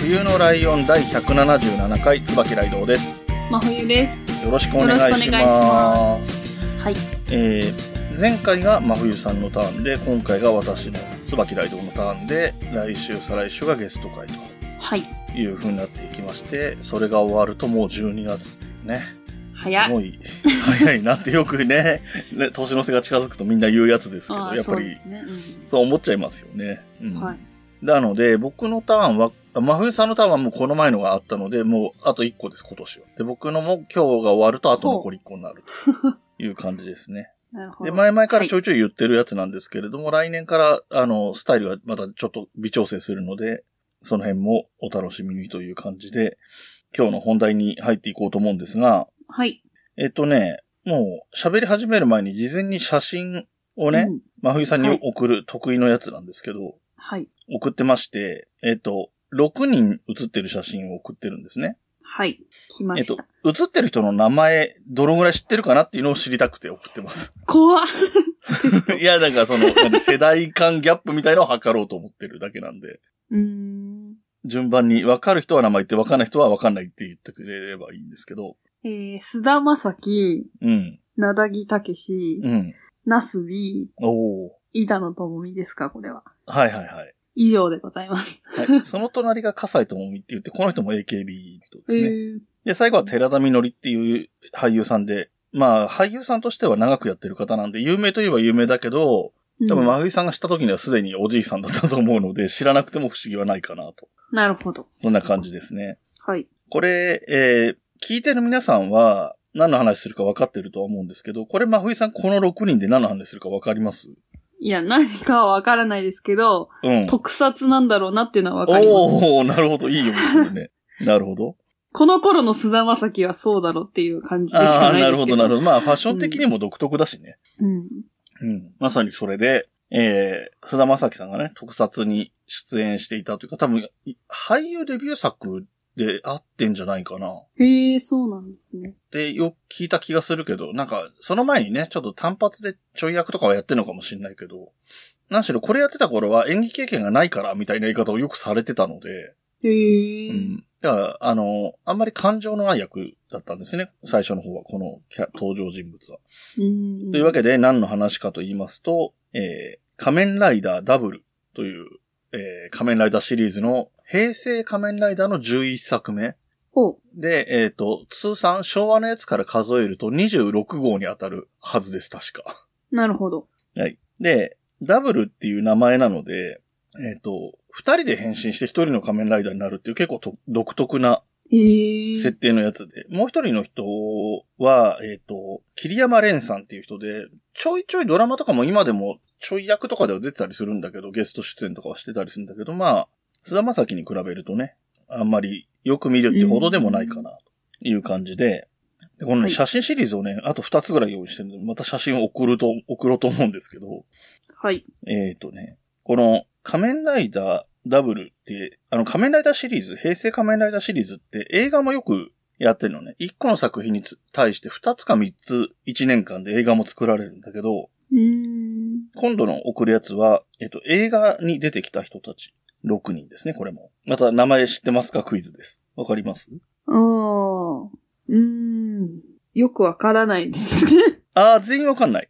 冬のライオン第177回、椿ライドウです。真冬です。よろしくお願いしま。ますはい。えー、前回が真冬さんのターンで、今回が私の椿ライドウのターンで、来週、再来週がゲスト会はい。という風になっていきまして、それが終わるともう12月ね。早い。すごい早いなってよくね、ね年の瀬が近づくとみんな言うやつですけど、やっぱりそうですね。そう思っちゃいますよね。うんうん。はい。なので、僕のターンは、真冬さんのターンはもうこの前のがあったので、もうあと1個です、今年は。で、僕のも今日が終わるとあと残り1個になると いう感じですね。なるほど。で、前々からちょはいいちょい言ってるやつなんですけれども、来年から、あの、スタイルはまたちょっと微調整するので、その辺もお楽しみにという感じで、今日の本題に入っていこうと思うんですが、はい。えっとね、もう喋り始める前に事前に写真をね、うん真冬さんにはい送る得意のやつなんですけど、はい。送ってまして、えっと、6人写ってる写真を送ってるんですね。はい。来まえっとした。、写ってる人の名前、どのぐらい知ってるかなっていうのを知りたくて送ってます。怖っ いや、だからその、世代間ギャップみたいのを測ろうと思ってるだけなんで、うーん。順番に分かる人は名前言って分かんない人は分かんないって言ってくれればいいんですけど、えー、須田正樹、うん、なだぎたけし、うん。なすび、おー板野友美ですか、これは。はいはいはい。以上でございます。はい、その隣が笠井智美って言って、この人も AKB の人ですね。えー、で、最後は寺田みのりっていう俳優さんで、まあ、俳優さんとしては長くやってる方なんで、有名といえば有名だけど、多分、うん真冬さんが知った時にはすでにおじいさんだったと思うので、知らなくても不思議はないかなと。なるほど。そんな感じですね。はい。これ、えー、聞いてる皆さんは、何の話するか分かってるとは思うんですけど、これ真冬さんこの6人で何の話するか分かります？いや、何かはわからないですけど、うん。特撮なんだろうなっていうのはわかります。おー、なるほど。いい読みですよね。なるほど。この頃の須田正樹はそうだろうっていう感じでしああー、かないですけど。なるほど、なるほど。まあ、ファッション的にも独特だしね。うん。うん。まさにそれで、えー、菅田正樹さんがね、特撮に出演していたというか、多分、い俳優デビュー作であってんじゃないかな。へえ、そうなんですね。で、よく聞いた気がするけど、なんか、その前にね、ちょっと単発でちょい役とかはやってるのかもしれないけど、何しろこれやってた頃は演技経験がないからみたいな言い方をよくされてたので、へえ、うん。だから、あの、あんまり感情のない役だったんですね。最初の方は、このキャ登場人物は。うん。というわけで、何の話かと言いますと、えー、仮面ライダーダブルという、えー、仮面ライダーシリーズの平成仮面ライダーの11作目。ほう。で、えっ、と、通算昭和のやつから数えると26号に当たるはずです、確か。なるほど。はい。で、ダブルっていう名前なので、えっ、と、二人で変身して一人の仮面ライダーになるっていう結構と独特な。設定のやつで、もう一人の人は、えっ、と、桐山蓮さんっていう人で、ちょいちょいドラマとかも今でもちょい役とかでは出てたりするんだけど、ゲスト出演とかはしてたりするんだけど、まあ、菅田将暉に比べるとね、あんまりよく見るってほどでもないかな、という感じで、でこのね、はい写真シリーズをね、あと二つぐらい用意してるので、また写真を送ると、送ろうと思うんですけど、はい。えっ、とね、この仮面ライダーダブルって、あの仮面ライダーシリーズ、平成仮面ライダーシリーズって映画もよくやってるのね。一個の作品につ対して二つか三つ一年間で映画も作られるんだけど。今度の送るやつは、えっと、映画に出てきた人たち。6人ですね、これも。また名前知ってますか？クイズです。わかります？ああ。うーん。よくわからないですね。あー、全員わかんない。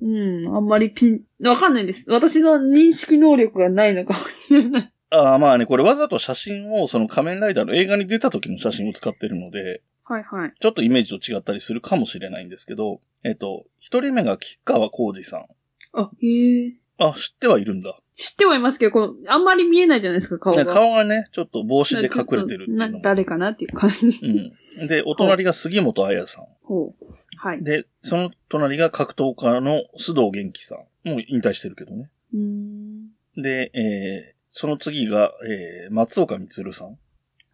うん。あんまりピン、わかんないです。私の認識能力がないのかもしれない。あー、まあね、これわざと写真をその仮面ライダーの映画に出た時の写真を使ってるので、はいはい。ちょっとイメージと違ったりするかもしれないんですけど、えっと、一人目が吉川浩二さん。あ、へえ。あ、知ってはいるんだ。知ってはいますけど、この、あんまり見えないじゃないですか、顔が。顔がね、ちょっと帽子で隠れてるな。誰かなっていう感じ。うん。で、お隣が杉本彩さん。ほう。はい。で、その隣が格闘家の須藤元気さん。もう引退してるけどね。うーん。で、えー、その次が、えー、松岡光さん。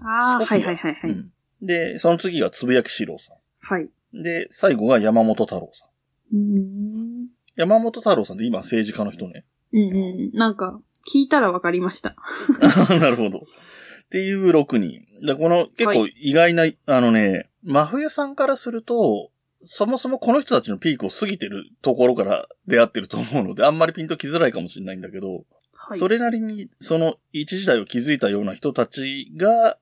ああ、はいはいはいはい。うんで、その次がつぶやきしろうさはい。ん。で、最後が山本太郎さん。うーん。山本太郎さんって今政治家の人ね。うんうん。なんか、聞いたらわかりました。なるほど。っていう6人。でこの結構意外な、あのね、真冬さんからすると、そもそもこの人たちのピークを過ぎてるところから出会ってると思うので、あんまりピンときづらいかもしれないんだけど、はい。それなりにその一時代を築いたような人たちが、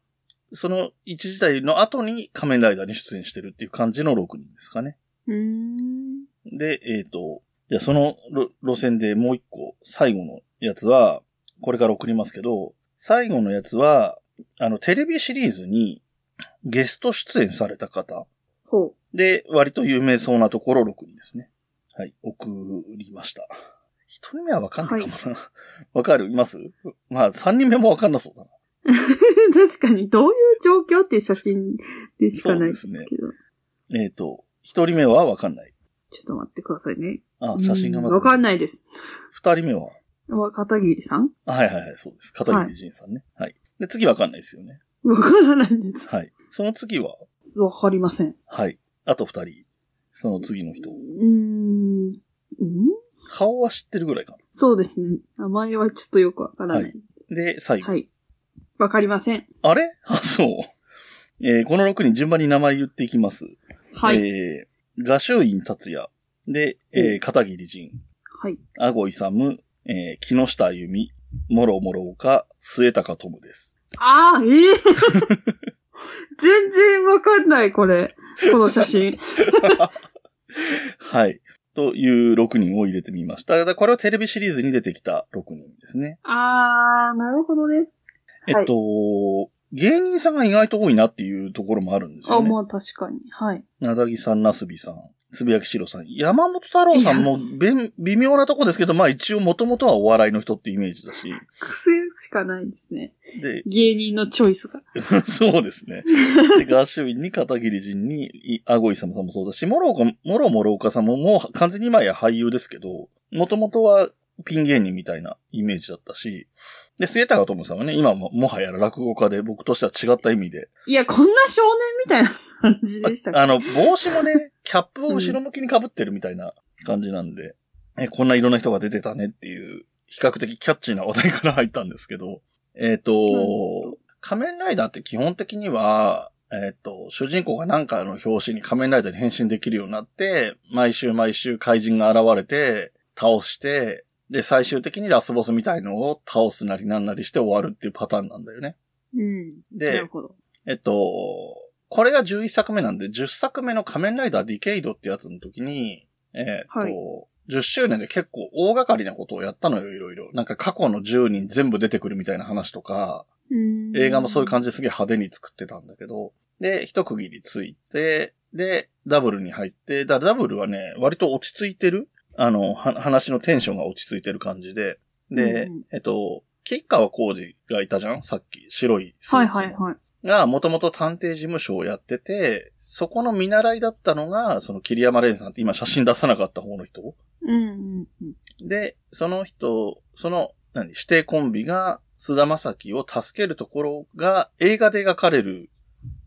その一時代の後に仮面ライダーに出演してるっていう感じの6人ですかね。で、えっ、と、じゃあその路路線でもう一個、最後のやつは、これから送りますけど、最後のやつは、あの、テレビシリーズにゲスト出演された方ほで、割と有名そうなところ6人ですね。はい、送りました。一人目はわかんないかもな。わ、かる？います？まあ、三人目もわかんなそうだな。う。確かに、どういう状況っていう写真でしかないでど。えっ、と、一人目はわかんない。ちょっと待ってくださいね。あ、写真がまわかんないです。二人目は？わ、片桐さん？あはいはいはい、そうです。片桐仁さんね。はい。で、次わかんないですよね。わからないです。はい。その次は、わかりません。はい。あと二人。その次の人。うーん。ん？顔は知ってるぐらいかそうですね。名前はちょっとよくわからない。な。で、最後。はい。わかりません。あれ？あ、そう。えーこの6人順番に名前言っていきます。はい。えー、画集院達也。で、えー、片桐仁。はい。あごいさむ。えー、木下あゆみ。もろもろおか。末高トムです。ああ、ええ 全然わかんない、これ。この写真。はい。という6人を入れてみました。これはテレビシリーズに出てきた6人ですね。あー、なるほどね。えっと、芸人さんが意外と多いなっていうところもあるんですあ、よね。まあ確かに。はい。なだぎさん、なすびさん、つぶやきしろさん、山本太郎さんもべん微妙なとこですけど、まあ一応もともとはお笑いの人ってイメージだし。癖しかないですね。で、芸人のチョイスが。そうですね。で、ガーシュウィンに片桐仁に、いあごいさむさんもそうだし、もろおか、もろもろおかさんももう完全に今や俳優ですけど、もともとはピン芸人みたいなイメージだったし、で、末高友さんはね、今ももはや落語家で僕としては違った意味で、いや、こんな少年みたいな感じでしたか。あの、帽子もね、キャップを後ろ向きに被ってるみたいな感じなんで、え、こんないろんな人が出てたねっていう、比較的キャッチーな話題から入ったんですけど、えっ、と、仮面ライダーって基本的には、えっ、と、主人公が何かの表紙に仮面ライダーに変身できるようになって、毎週毎週怪人が現れて、倒して、で、最終的にラスボスみたいのを倒すなりなんなりして終わるっていうパターンなんだよね。うん。なでる、ほど。えっと、これが11作目なんで、10作目の仮面ライダーディケイドってやつの時に、えっと、はい10周年で結構大掛かりなことをやったのよ、いろいろ。なんか過去の10人全部出てくるみたいな話とか、映画もそういう感じですげえ派手に作ってたんだけど、で、一区切りついて、で、ダブルに入って、だダブルはね、割と落ち着いてるあの、は話のテンションが落ち着いてる感じで、で、うんうんえっと、吉川浩二がいたじゃんさっき、白いスはいーツの。はいはい。が、もともと探偵事務所をやってて、そこの見習いだったのが、その桐山蓮さんって今写真出さなかった方の人。うんうんうん。で、その人、その、何、指定コンビが、菅田将暉を助けるところが映画で描かれる、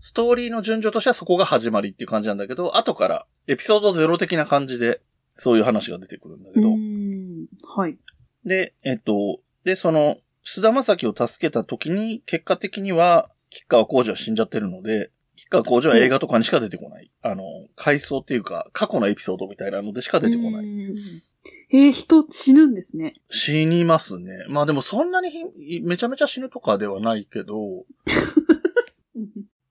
ストーリーの順序としてはそこが始まりっていう感じなんだけど、後からエピソードゼロ的な感じで、そういう話が出てくるんだけうど、ん。はい。で、えっと、で、その、菅田将暉を助けた時に、結果的には、吉川浩司は死んじゃってるので、吉川浩司は映画とかにしか出てこない。あの、回想っていうか、過去のエピソードみたいなのでしか出てこない。い。えー、人死ぬんですね。死にますね。まあでもそんなにひめちゃめちゃ死ぬとかではないけど、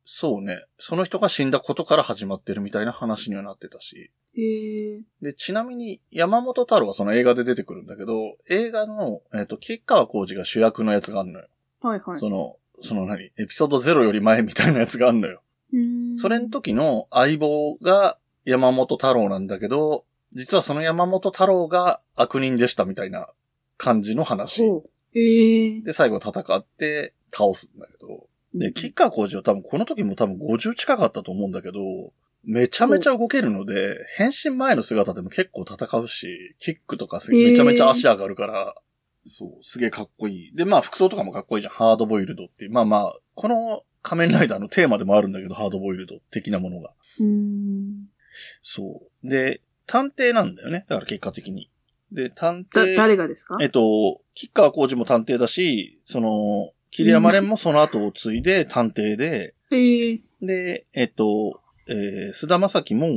そうね。その人が死んだことから始まってるみたいな話にはなってたし。へえ。で、ちなみに、山本太郎はその映画で出てくるんだけど、映画の、えっ、と、吉川浩司が主役のやつがあるのよ。はいはい。その、その何？エピソード0より前みたいなやつがあるのよ。うんそれの時の相棒が山本太郎なんだけど、実はその山本太郎が悪人でしたみたいな感じの話。で、最後戦って倒すんだけど。で、吉川浩司は多分この時も多分50近かったと思うんだけど、めちゃめちゃ動けるので、変身前の姿でも結構戦うし、キックとかめちゃめちゃ足上がるから、そう、すげえかっこいい。で、まあ服装とかもかっこいいじゃん。ハードボイルドっていう。まあまあ、この仮面ライダーのテーマでもあるんだけど、ハードボイルド的なものが。うん。そう。で、探偵なんだよね。だから結果的に。で、探だ、偵。誰がですか？えっと、吉川浩司も探偵だし、その、桐山蓮もその後を継いで探偵で、ええで、えっと、えー、菅田正樹も、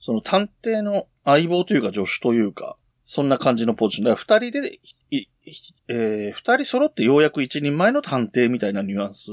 その探偵の相棒というか助手というか、そんな感じのポジション。だから二人で、えー、二人揃ってようやく一人前の探偵みたいなニュアンス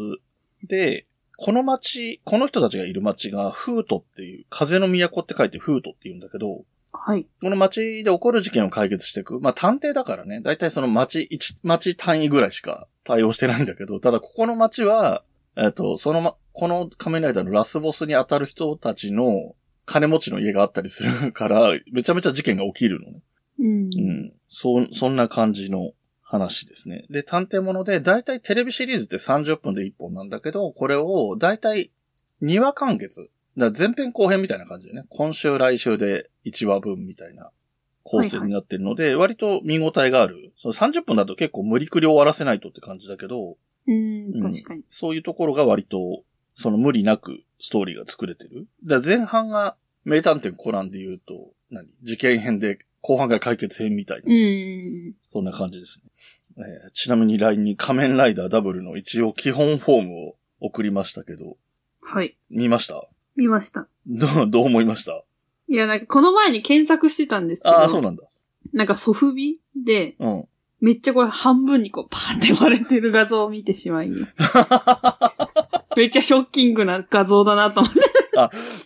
で、この街、この人たちがいる街が、フートっていう、風の都って書いてフートって言うんだけど、はい。この街で起こる事件を解決していく。まあ探偵だからね、だいたいその街、一街単位ぐらいしか対応してないんだけど、ただここの街は、えっと、そのま、この仮面ライダーのラスボスに当たる人たちの金持ちの家があったりするから、めちゃめちゃ事件が起きるのね。うん。うん。そ、そんな感じの話ですね。で、探偵もので、だいたいテレビシリーズって30分で1本なんだけど、これをだいたい2話完結。だ前編後編みたいな感じでね。今週来週で1話分みたいな構成になってるので、割と見応えがある。その30分だと結構無理くり終わらせないとって感じだけど、うんう、ん確かに。そういうところが割と、その無理なくストーリーが作れてる。だ前半が名探偵コナンで言うと、何？事件編で後半が解決編みたいなう。ん。そんな感じですね。えーちなみに LINE に仮面ライダーダブルの一応基本フォームを送りましたけど、はい。見ました？見ました。どう、どう思いました？いや、なんかこの前に検索してたんですけど、ああ、そうなんだ。なんかソフビで、うん。めっちゃこれ半分にこうパーって割れてる画像を見てしまい、めっちゃショッキングな画像だなと思って。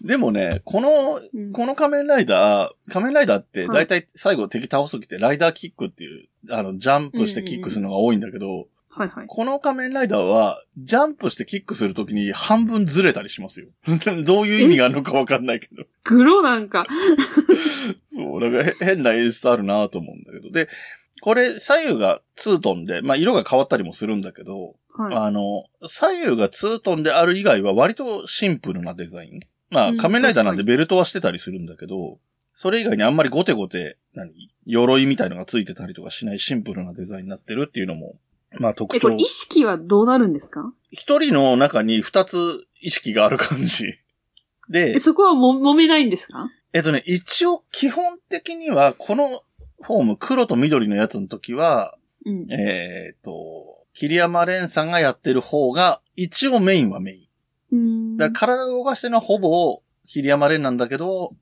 でもね、この、うんこの仮面ライダー、仮面ライダーってはい大体最後敵倒すときってライダーキックっていう、あの、ジャンプしてキックするのが多いんだけど、はいはい。この仮面ライダーは、ジャンプしてキックするときに半分ずれたりしますよ。どういう意味があるのかわかんないけど。グロなんか。そう、なんかへ変な演出あるなと思うんだけど。で、これ左右がツートンで、まあ色が変わったりもするんだけど、はい。あの、左右がツートンである以外は割とシンプルなデザイン。まあうん仮面ライダーなんで確ベルトはしてたりするんだけど、それ以外にあんまりゴテゴテ、何鎧みたいのがついてたりとかしないシンプルなデザインになってるっていうのも、まあ特え、こ徴れ。意識はどうなるんですか？一人の中に二つ意識がある感じ。でえ、、そこはも揉めないんですか？えっとね、一応基本的には、このフォーム、黒と緑のやつの時は、うん。えっ、と、桐山蓮さんがやってる方が、一応メインはメイン。うん。だから体を動かしてるのはほぼ桐山蓮なんだけど、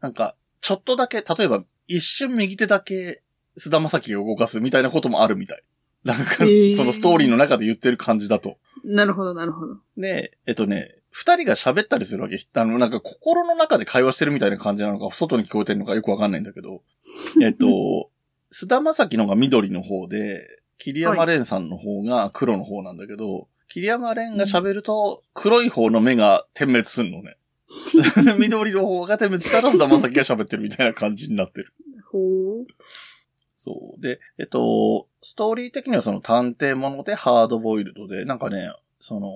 なんか、ちょっとだけ、例えば一瞬右手だけ菅田将暉が動かすみたいなこともあるみたい。なんか、そのストーリーの中で言ってる感じだと。なるほど、なるほど。で、えっとね、二人が喋ったりするわけ。あの、なんか心の中で会話してるみたいな感じなのか、外に聞こえてるのかよくわかんないんだけど、えっと、菅田将暉のが緑の方で、桐山蓮さんの方が黒の方なんだけど、桐山蓮が喋ると、黒い方の目が点滅するのね。緑の方が点滅したら菅田将暉が喋ってるみたいな感じになってる。ほう。そう。で、えっと、ストーリー的にはその探偵ものでハードボイルドで、なんかね、その、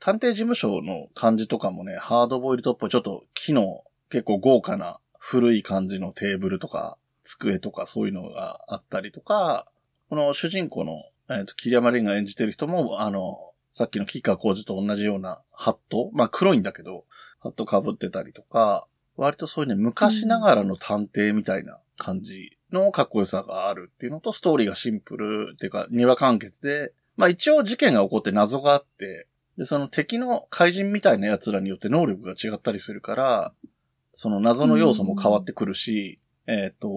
探偵事務所の感じとかもね、ハードボイルドっぽい、ちょっと木の結構豪華な古い感じのテーブルとか、机とかそういうのがあったりとか、この主人公の、えっ、と、桐山蓮が演じてる人も、あの、さっきの吉川浩司と同じようなハットまあ黒いんだけど、ハット被ってたりとか、割とそういうね、昔ながらの探偵みたいな感じのかっこよさがあるっていうのと、ストーリーがシンプルっていうか、二話完結で、まあ一応事件が起こって謎があって、で、その敵の怪人みたいな奴らによって能力が違ったりするから、その謎の要素も変わってくるし、えっ、と、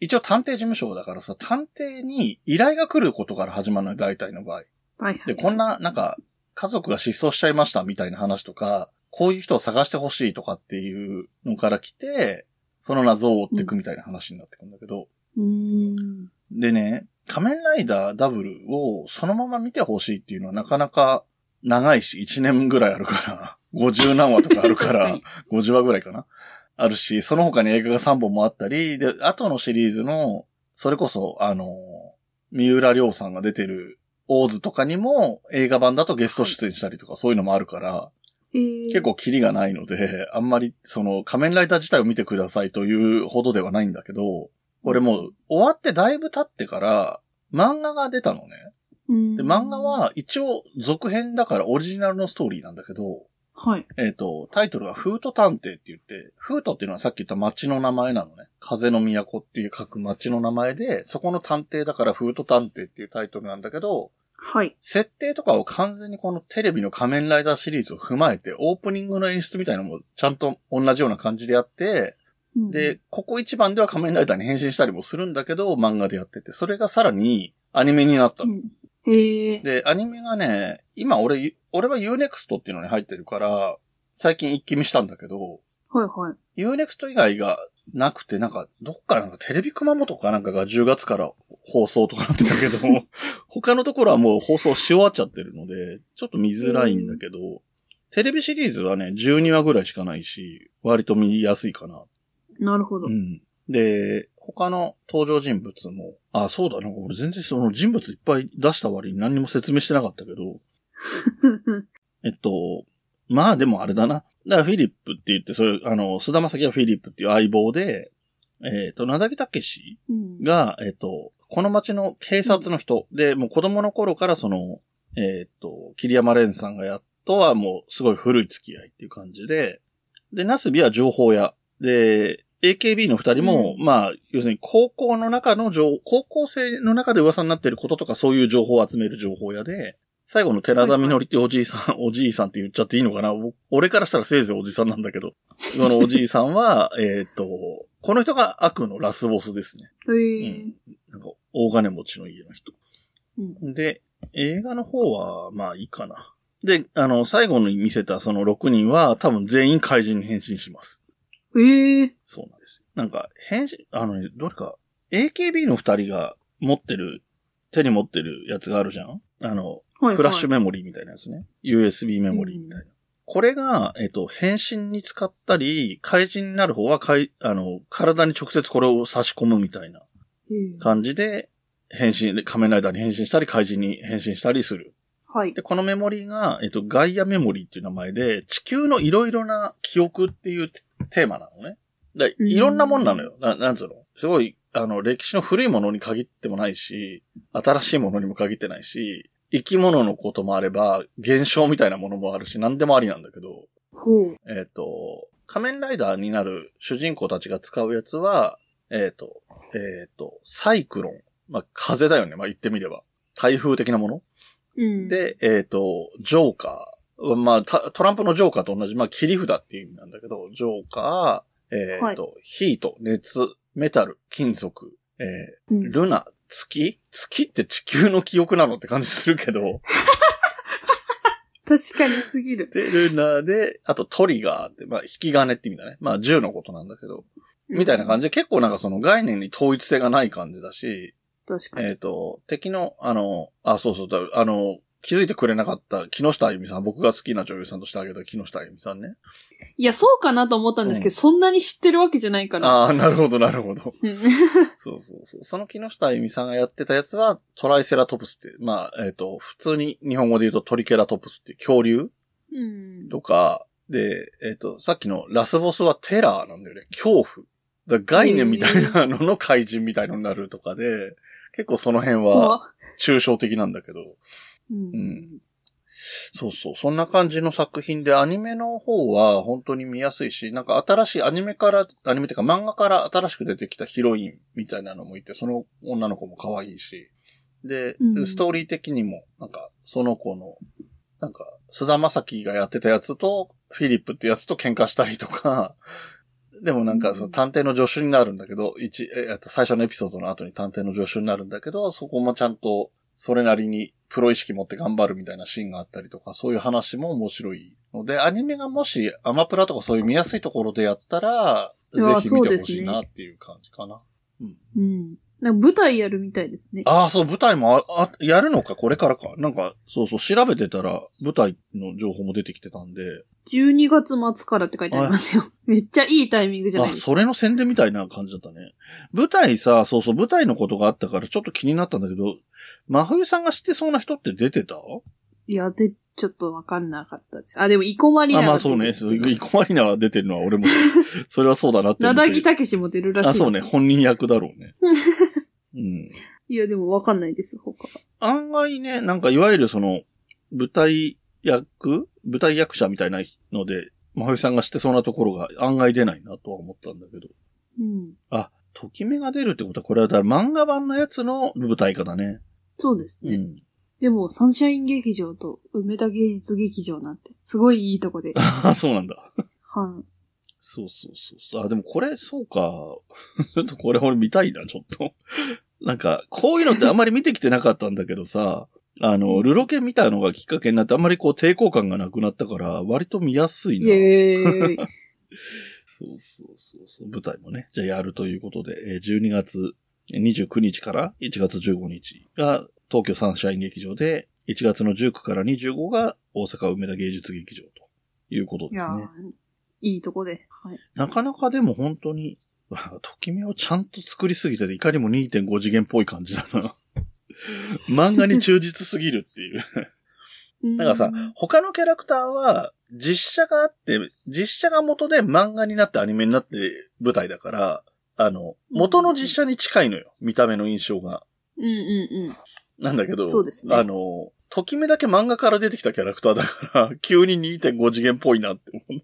一応探偵事務所だからさ、探偵に依頼が来ることから始まるのよ、大体の場合。はいはい。で、こんな、なんか、家族が失踪しちゃいましたみたいな話とか、こういう人を探してほしいとかっていうのから来て、その謎を追っていくみたいな話になってくんだけど、うーん。でね、仮面ライダーダブルをそのまま見てほしいっていうのはなかなか長いし、1年ぐらいあるから、50何話とかあるから、50話ぐらいかな。あるし、その他に映画が3本もあったり、で、後のシリーズの、それこそ、あの、三浦亮さんが出てる、オーズとかにも映画版だとゲスト出演したりとか、そういうのもあるから、えー、結構キリがないので、あんまり、その、仮面ライダー自体を見てくださいというほどではないんだけど、俺もう、終わってだいぶ経ってから、漫画が出たのね。うんで、漫画、は一応続編だからオリジナルのストーリーなんだけど、はい。えっ、と、タイトルがフート探偵って言って、フートっていうのはさっき言った町の名前なのね。風の都っていう書く町の名前で、そこの探偵だからフート探偵っていうタイトルなんだけど、はい。設定とかを完全にこのテレビの仮面ライダーシリーズを踏まえて、オープニングの演出みたいなのもちゃんと同じような感じでやって、うんで、、ここ一番では仮面ライダーに変身したりもするんだけど、漫画でやってて、それがさらにアニメになったの。うん、へえ。で、アニメがね、今俺、俺は Unext っていうのに入ってるから、最近一気見したんだけど、はいはい。Unext 以外がなくて、なんか、どっからなんかテレビ熊本かなんかが10月から放送とかなってたけど、他のところはもう放送し終わっちゃってるので、ちょっと見づらいんだけど、テレビシリーズはね、12話ぐらいしかないし、割と見やすいかな。なるほど。うん。で、他の登場人物も、あ、そうだ、なんか俺全然その人物いっぱい出した割に何にも説明してなかったけど、えっと、まあでもあれだな。だからフィリップって言って、それ、あの、菅田将暉はフィリップっていう相棒で、えっと、なだぎたけしうん。が、えっと、この町の警察の人、で、もう子供の頃からその、えっと、桐山蓮さんがやっとはもうすごい古い付き合いっていう感じで、で、ナスビは情報屋。で、AKB の二人も、うん。まあ、要するに高校の中の情、高校生の中で噂になっていることとかそういう情報を集める情報屋で、最後の寺田みのりっておじいさん、おじいさんって言っちゃっていいのかな？お俺からしたらせいぜいおじさんなんだけど、そのおじいさんは、えっと、この人が悪のラスボスですね。へえ。なんか、大金持ちの家の人。うんで、映画の方は、まあいいかな。で、あの、最後に見せたその6人は多分全員怪人に変身します。へえ。そうなんですよ。なんか、変身、あのね、どれか、AKB の2人が持ってる、手に持ってるやつがあるじゃん？あの、はい。フラッシュメメモリーみたいなやつね。USB メモリーみたいな。これが、えっ、と、変身に使ったり、怪人になる方は、かい、あの、体に直接これを差し込むみたいな感じで、変身、仮面ライダーに変身したり、怪人に変身したりする。はい。で、このメモリーが、えっ、と、ガイアメモリーっていう名前で、地球のいろいろな記憶っていうテーマなのね。でうんいろんなもんなのよ。ななんつうの？すごい、あの、歴史の古いものに限ってもないし、新しいものにも限ってないし、生き物のこともあれば、現象みたいなものもあるし、何でもありなんだけど。えっ、と、仮面ライダーになる主人公たちが使うやつは、えっ、と、えっ、と、サイクロン。まあ、風だよね。まあ、言ってみれば。台風的なものうん。、で、えっ、と、ジョーカー。まあ、たトランプのジョーカーと同じ、まあ、切り札っていう意味なんだけど、ジョーカー、えっ、と、ヒート、熱、メタル、金属、えーうん、ルナ、月？月って地球の記憶なのって感じするけど、確かにすぎる。で、ルナで、あとトリガーって、まあ、引き金って意味だね。まあ、銃のことなんだけど、みたいな感じ。じで、結構なんかその概念に統一性がない感じだし、確かに。えっ、と、敵の、あの、あ、そうそうだ、あの、気づいてくれなかった木下あゆみさん、僕が好きな女優さんとしてあげた木下あゆみさんね。いや、そうかなと思ったんですけど、うんそんなに知ってるわけじゃないから。ああ、なるほど、なるほど。う んそうそうそう。その木下あゆみさんがやってたやつは、トライセラトプスって、まあ、えっ、と、普通に日本語で言うとトリケラトプスって恐竜うん。とか、で、えっ、と、さっきのラスボスはテラーなんだよね。恐怖。だ概念みたいなのの怪人みたいのになるとかで、結構その辺は怖抽象的なんだけど、う。うんん。そうそう。そんな感じの作品で、アニメの方は本当に見やすいし、なんか新しいアニメから、アニメっていうか漫画から新しく出てきたヒロインみたいなのもいて、その女の子も可愛いし、で、うんストーリー的にも、なんか、その子の、なんか、菅田将暉がやってたやつと、フィリップってやつと喧嘩したりとか、でもなんか、その探偵の助手になるんだけど、一、ええっと、最初のエピソードの後に探偵の助手になるんだけど、そこもちゃんと、それなりにプロ意識持って頑張るみたいなシーンがあったりとか、そういう話も面白いので、アニメがもしアマプラとかそういう見やすいところでやったら、ぜひ見てほしいなっていう感じかな。うん。なんか舞台やるみたいですね。ああ、そう、舞台もあ、あ、やるのか、これからか。なんか、そうそう、調べてたら、舞台の情報も出てきてたんで、12月末からって書いてありますよ。めっちゃいいタイミングじゃないあ、ですか。それの宣伝みたいな感じだったね。舞台さ、そうそう、舞台のことがあったからちょっと気になったんだけど、真冬さんが知ってそうな人って出てた？いや、で、ちょっとわかんなかったです。あ、でも、イコマリナあ、がまあそうね。そうイコマリナが出てるのは俺も、それはそうだなって思な。だぎたけしも出るらしい。あ、そうね。本人役だろうね。うん。いいや、でもわかんないです、他。案外ね、なんかいわゆるその、舞台役舞台役者みたいなので、まふさんが知ってそうなところが案外出ないなとは思ったんだけど。うん。あ、ときめが出るってことは、これはだから漫画版のやつの舞台化だね。そうですね。うん。でも、サンシャイン劇場と梅田芸術劇場なんて、すごいいいとこで。あ、そうなんだ。はい。そうそうそうそう。あ、でもこれ、そうか。ちょっとこれ俺見たいな、ちょっと。なんか、こういうのってあんまり見てきてなかったんだけどさ、あの、ルロケ見たのがきっかけになってあんまりこう抵抗感がなくなったから、割と見やすいな。イエーイ。そうそうそうそう。舞台もね、じゃあやるということで、えー12月29日から1月15日が東京サンシャイン劇場で、1月の19から25が大阪梅田芸術劇場ということですね。いいとこで。はい。なかなかでも本当に、わときめをちゃんと作りすぎてて、いかにも2.5次元っぽい感じだな。漫画に忠実すぎるっていう。だからさうん他のキャラクターは、実写があって、実写が元で漫画になってアニメになって舞台だから、あの、元の実写に近いのよ。見た目の印象が。うんうんうん。なんだけど、そうですねあの、ときめだけ漫画から出てきたキャラクターだから、急に2.5次元っぽいなって思う。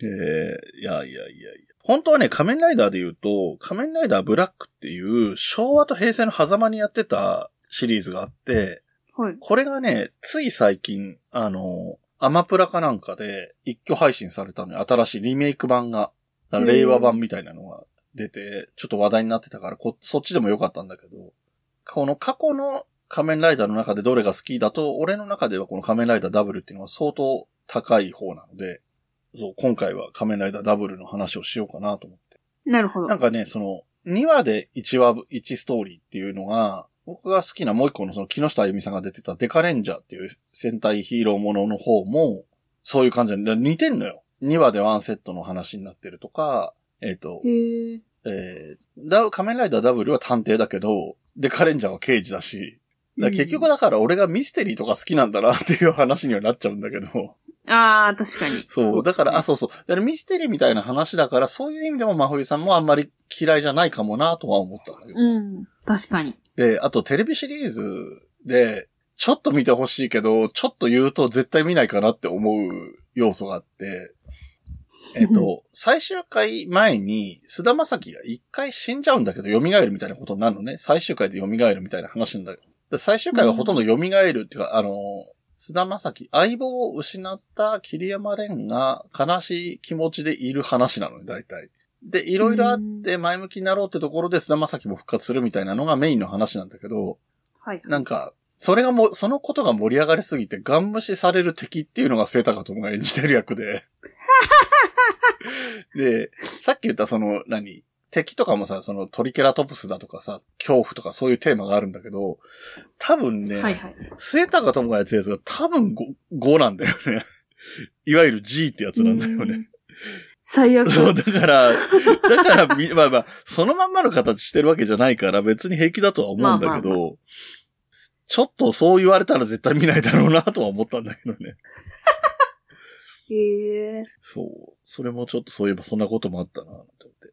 えー、いやいやいやいや。本当はね、仮面ライダーで言うと、仮面ライダーブラックっていう昭和と平成の狭間にやってたシリーズがあって、はい。これがね、つい最近、あの、アマプラかなんかで一挙配信されたのよ。新しいリメイク版が、令和版みたいなのが出て、ちょっと話題になってたからこ、そっちでもよかったんだけど、この過去の仮面ライダーの中でどれが好きだと、俺の中ではこの仮面ライダーダブルっていうのは相当高い方なので、そう、今回は仮面ライダーダブルの話をしようかなと思って。なるほど。なんかね、その、2話で1話、1ストーリーっていうのが、僕が好きなもう一個のその木下あゆみさんが出てたデカレンジャーっていう戦隊ヒーローものの方も、そういう感じで似てんのよ。2話でワンセットの話になってるとか、えっ、と、へえ。えーダ仮面ライダーダブルは探偵だけど、デカレンジャーは刑事だし、だ結局だから俺がミステリーとか好きなんだなっていう話にはなっちゃうんだけど、ああ、確かに。そう、だから、あ、そそうそう。だからミステリーみたいな話だから、そういう意味でも真冬さんもあんまり嫌いじゃないかもなとは思ったんだけど。うん。確かに。で、あとテレビシリーズで、ちょっと見てほしいけど、ちょっと言うと絶対見ないかなって思う要素があって、えっと、最終回前に、菅田将暉が一回死んじゃうんだけど、蘇るみたいなことになるのね。最終回で蘇るみたいな話なんだけど。で最終回はほとんど蘇るっていうか、あの、菅田将暉、相棒を失った桐山蓮が悲しい気持ちでいる話なのね、大体。で、いろいろあって前向きになろうってところで菅田将暉も復活するみたいなのがメインの話なんだけど、はい。なんか、それがもう、そのことが盛り上がりすぎて、ガン無視される敵っていうのがセータカトムが演じてる役で。で、さっき言ったその、何？敵とかもさ、そのトリケラトプスだとかさ、恐怖とかそういうテーマがあるんだけど、多分ね、はいはい。スエタカトムがやってるやつが多分 5, 5なんだよね。いわゆる G ってやつなんだよね。最悪。そう、だから、だからみ、まあまあ、そのまんまの形してるわけじゃないから別に平気だとは思うんだけど、まあまあちょっとそう言われたら絶対見ないだろうなとは思ったんだけどね。へえ。そう。それもちょっとそういえばそんなこともあったな、と思って。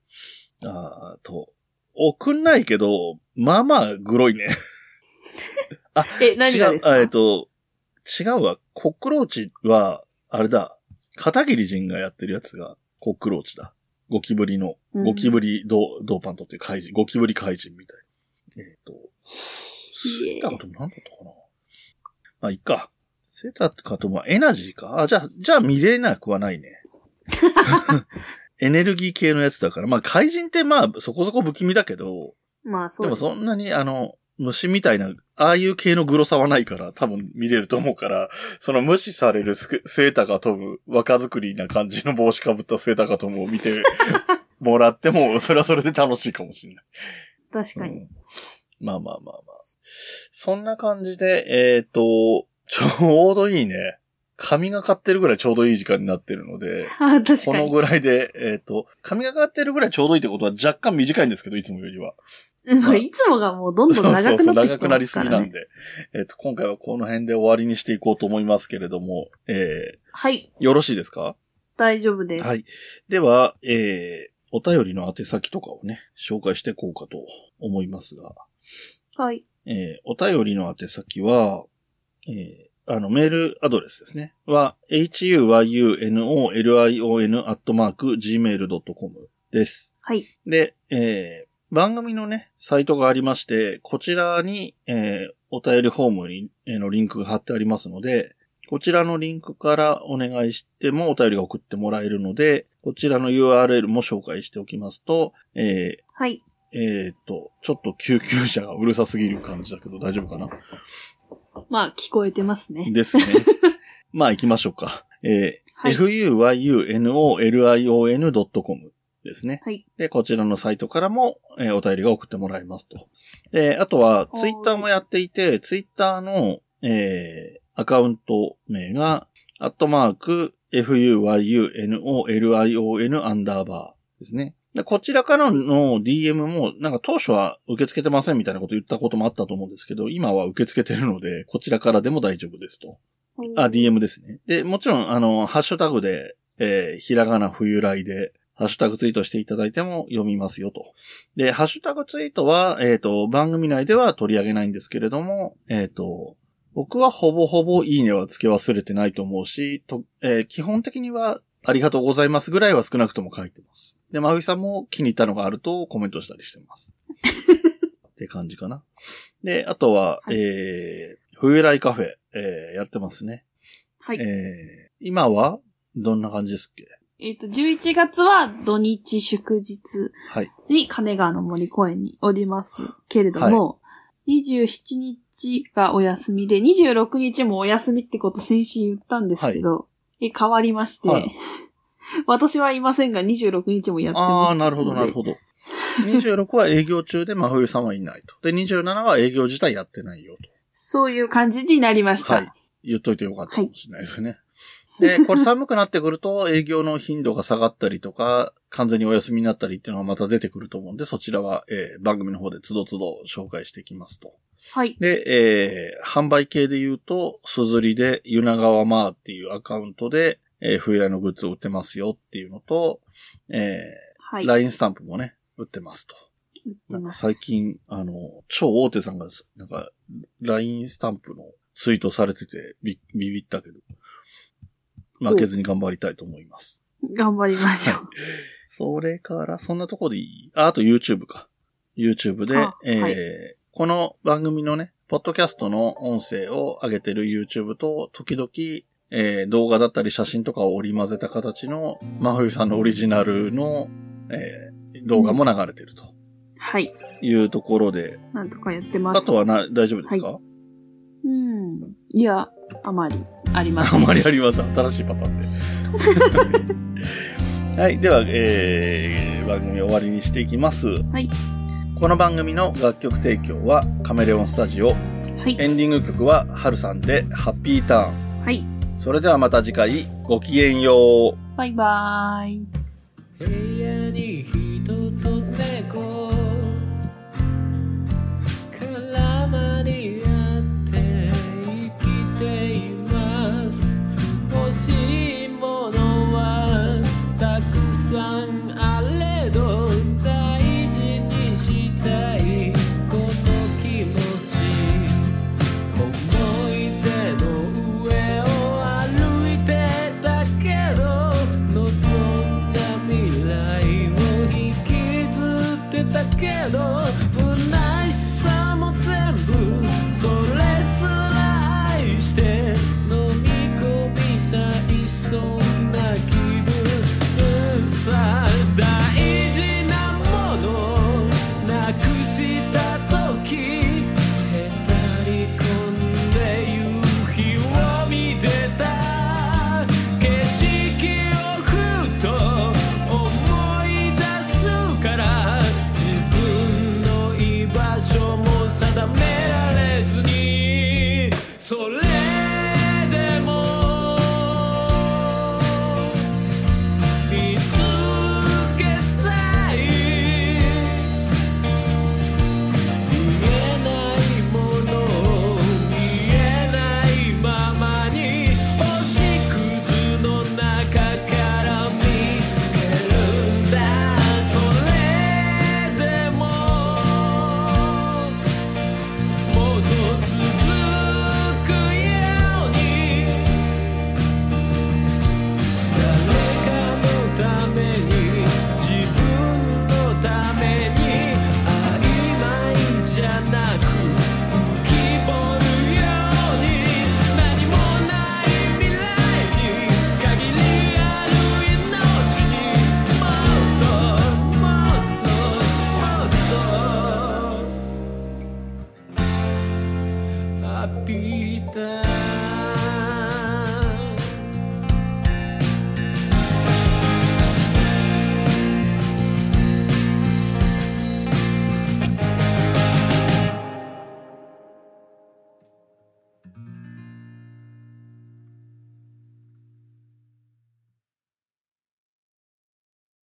あーあと、送んないけど、まあまあ、グロいね。え、何がですか？違う、あえっと、違うわ。コックローチは、あれだ。片桐仁がやってるやつが、コックローチだ。ゴキブリの、うんゴキブリド,、ドーパントっていう怪人、ゴキブリ怪人みたいな。えっ、と、いえセーターカトムなんだったかな？まあ、いっか。セーターカトムはエナジーか？あ、じゃあ、じゃあ見れなくはないね。エネルギー系のやつだから。まあ、怪人ってまあ、そこそこ不気味だけど、まあ、そうです。でもそんなにあの、虫みたいな、ああいう系のグロさはないから、多分見れると思うから、その無視されるセーターが飛ぶ若作りな感じの帽子かぶったセーターが飛ぶを見て もらっても、それはそれで楽しいかもしれない。確かに。うんまあまあまあまあ。そんな感じで、えっ、と、ちょうどいいね。髪がかってるぐらいちょうどいい時間になってるので。このぐらいで、えっ、と、髪がかってるぐらいちょうどいいってことは若干短いんですけど、いつもよりは。まあ、いつもがもうどんどん長くなってきてますから、ね。長くなりすぎなんで。えっ、と、今回はこの辺で終わりにしていこうと思いますけれども、えはい。ー、よろしいですか？大丈夫です。はい。では、えー、お便りの宛先とかをね、紹介していこうかと思いますが、はい。えーお便りの宛先は、えーあの、メールアドレスですね。は、huyunolion.gmail.com です。はい。で、えー番組のね、サイトがありまして、こちらに、えーお便りフォームに、えーのリンクが貼ってありますので、こちらのリンクからお願いしてもお便りが送ってもらえるので、こちらの URL も紹介しておきますと、えはい。ーえーっと、ちょっと救急車がうるさすぎる感じだけど大丈夫かな？まあ、聞こえてますね。ですね。まあ行きましょうか。えーはい fuyunolion.com ですね。はい。で、こちらのサイトからも、えーお便りが送ってもらえますと。で、あとは、はいツイッターもやっていて、ツイッターの、えーアカウント名が、アットマーク、fuyunolion アンダーバーですね。でこちらからの DM も、なんか当初は受け付けてませんみたいなこと言ったこともあったと思うんですけど、今は受け付けてるので、こちらからでも大丈夫ですと。あ、DM ですね。で、もちろん、あの、ハッシュタグで、えーひらがな冬来で、ハッシュタグツイートしていただいても読みますよと。で、ハッシュタグツイートは、えっ、と、番組内では取り上げないんですけれども、えっ、と、僕はほぼほぼいいねは付け忘れてないと思うし、とえー基本的にはありがとうございますぐらいは少なくとも書いてます。で、まふいさんも気に入ったのがあるとコメントしたりしてます。って感じかな。で、あとは、はいえー、冬来カフェ、えーやってますね。はい。えー、今はどんな感じですっけ？えっ、と、11月は土日祝日はい。に金川の森公園におりますけれども、27日がお休みで、26日もお休みってこと先週言ったんですけど、え変わりまして、はい 私はいませんが26日もやってます。ああ、なるほど、なるほど。26は営業中で真冬さんはいないと。で、27は営業自体やってないよと。そういう感じになりました。はい。言っといてよかったかもしれないですね。で、これ寒くなってくると 営業の頻度が下がったりとか、完全にお休みになったりっていうのがまた出てくると思うんで、そちらは、えー番組の方でつどつど紹介していきますと。はい。で、えー販売系で言うと、すずりで、ゆながわまーっていうアカウントで、えー冬来のグッズを売ってますよっていうのと、えーはい。LINE スタンプもね、売ってますと。売ってなんかます最近、あの、超大手さんが、なんか、LINE スタンプのツイートされててビビビったけど、負けずに頑張りたいと思います。頑張りましょう。それから、そんなとこでいい？あ、あと YouTube か。YouTube であ、えーはいこの番組のね、ポッドキャストの音声を上げてる YouTube と、時々、えー動画だったり写真とかを織り交ぜた形の、真冬さんのオリジナルの、えー動画も流れてるとはい。いうところで、なんとかやってます。あとはな、大丈夫ですか、うん。いや、あまりありませあん。まりあります。新しいパターンで。はい。では、えー、番組終わりにしていきます。はい。この番組の楽曲提供はカメレオンスタジオ。はい。エンディング曲はハルさんでハッピーターン。はい。それではまた次回、ごきげんよう。バイバーイ。